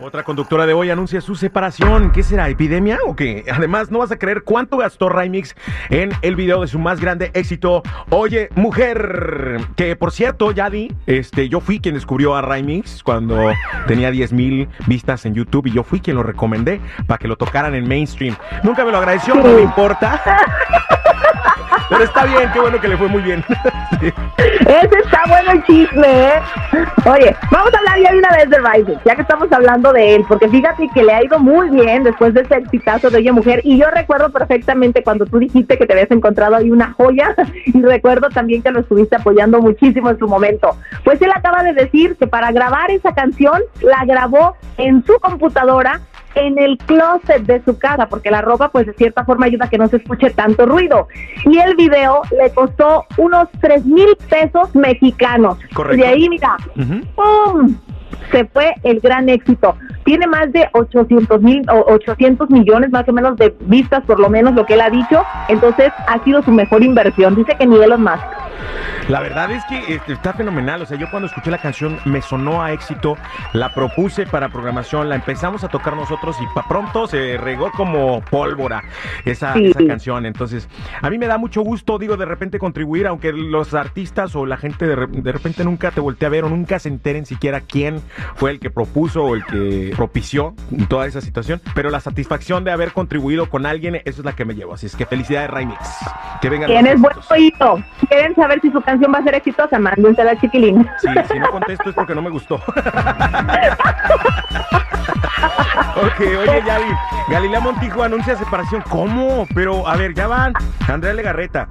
Otra conductora de hoy anuncia su separación. ¿Qué será? ¿Epidemia o qué? Además, no vas a creer cuánto gastó Rymix en el video de su más grande éxito. Oye, mujer. Que por cierto, Yadi, este, yo fui quien descubrió a Rymix cuando tenía 10 mil vistas en YouTube y yo fui quien lo recomendé para que lo tocaran en mainstream. Nunca me lo agradeció, no me importa. Pero está bien, qué bueno que le fue muy bien. Ese está bueno el chisme, ¿eh? Oye, vamos a hablar ya de una vez de Rising, ya que estamos hablando de él, porque fíjate que le ha ido muy bien después de ese exitazo de Oye Mujer, y yo recuerdo perfectamente cuando tú dijiste que te habías encontrado ahí una joya, y recuerdo también que lo estuviste apoyando muchísimo en su momento. Pues él acaba de decir que para grabar esa canción, la grabó en su computadora en el closet de su casa, porque la ropa pues de cierta forma ayuda a que no se escuche tanto ruido. Y el video le costó unos tres mil pesos mexicanos. Correcto. Y de ahí, mira, ¡pum! se fue el gran éxito. Tiene más de 800 mil o 800 millones más o menos de vistas, por lo menos lo que él ha dicho. Entonces ha sido su mejor inversión. Dice que ni Elon Musk. La verdad es que este, está fenomenal. O sea, yo cuando escuché la canción me sonó a éxito, la propuse para programación, la empezamos a tocar nosotros y para pronto se regó como pólvora esa, Sí. esa canción. Entonces, a mí me da mucho gusto, digo, de repente contribuir, aunque los artistas o la gente de, de repente nunca te voltea a ver o nunca se enteren siquiera quién fue el que propuso o el que propició toda esa situación. Pero la satisfacción de haber contribuido con alguien, eso es la que me llevo. Así es que felicidades, Remix. Que vengan Tienes buen oído. ¿Quieren saber si su canción va a ser exitosa? Mándensela al chiquilín. Sí, si no contesto es porque no me gustó. ok, oye, Yavi. Galilea Montijo anuncia separación. ¿Cómo? Pero, a ver, ya van. Andrea Legarreta,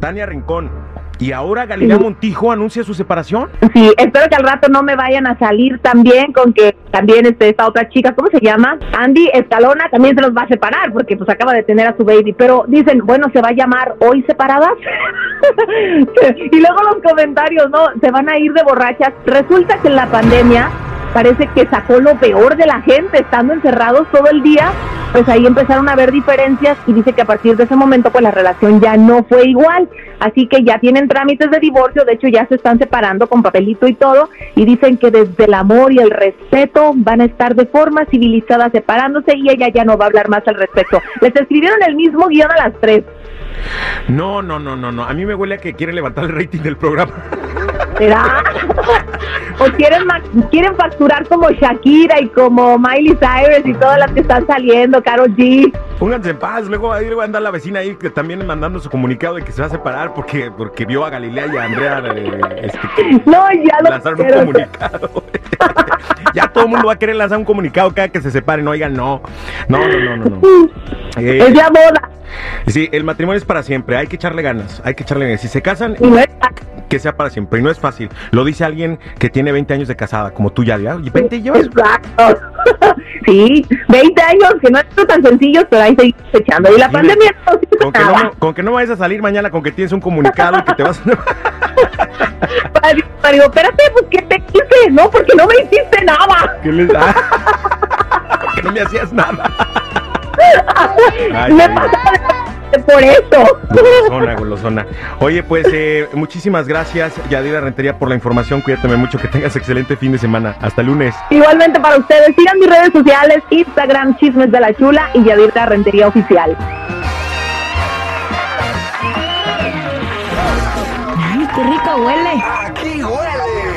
Tania Rincón. ¿Y ahora Galilea Montijo anuncia su separación? Sí, espero que al rato no me vayan a salir también con que también este, esta otra chica, ¿cómo se llama? Andy Escalona también se los va a separar porque pues acaba de tener a su baby. Pero dicen, bueno, se va a llamar Hoy Separadas. y luego los comentarios, ¿no? Se van a ir de borrachas. Resulta que en la pandemia parece que sacó lo peor de la gente, estando encerrados todo el día, pues ahí empezaron a haber diferencias y dice que a partir de ese momento pues la relación ya no fue igual, así que ya tienen trámites de divorcio, de hecho ya se están separando con papelito y todo, y dicen que desde el amor y el respeto van a estar de forma civilizada separándose y ella ya no va a hablar más al respecto. Les escribieron el mismo guion a las tres. No, no, no, no, no. A mí me huele a que quiere levantar el rating del programa. ¿Será? ¿O quieren, quieren facturar como Shakira y como Miley Cyrus y todas las que están saliendo, Karol G? Pónganse en paz, luego ahí va a andar la vecina ahí que también mandando su comunicado de que se va a separar porque, porque vio a Galilea y a Andrea eh, este, No, ya lo lanzaron un comunicado. ya todo el mundo va a querer lanzar un comunicado cada que se separen, oigan, no. No, no, no, no. no. Eh, Es la boda. sí, el matrimonio es para siempre, hay que echarle ganas, hay que echarle ganas. Si se casan, Y no es- que sea para siempre, y no es fácil. Lo dice alguien que tiene 20 años de casada, como tú ya, ¿ya? ¿Y 20 llevas? Exacto. Sí, 20 años, que no es tan sencillo, pero ahí seguimos echando. Y la Dime, pandemia no Con que, no, con que no vayas a salir mañana con que tienes un comunicado y que te vas Digo, digo, espérate, pues ¿qué te hice? No, porque no me hiciste nada. ¿Qué les da? que no me hacías nada. Ay, me pasaba por eso. Golosona, golosona. Oye, pues eh, muchísimas gracias, Yadira Rentería, por la información. Cuídate mucho, que tengas excelente fin de semana. Hasta lunes. Igualmente para ustedes, sigan mis redes sociales, Instagram, Chismes de la Chula y Yadir la Rentería Oficial. Ay, qué rico huele. Aquí huele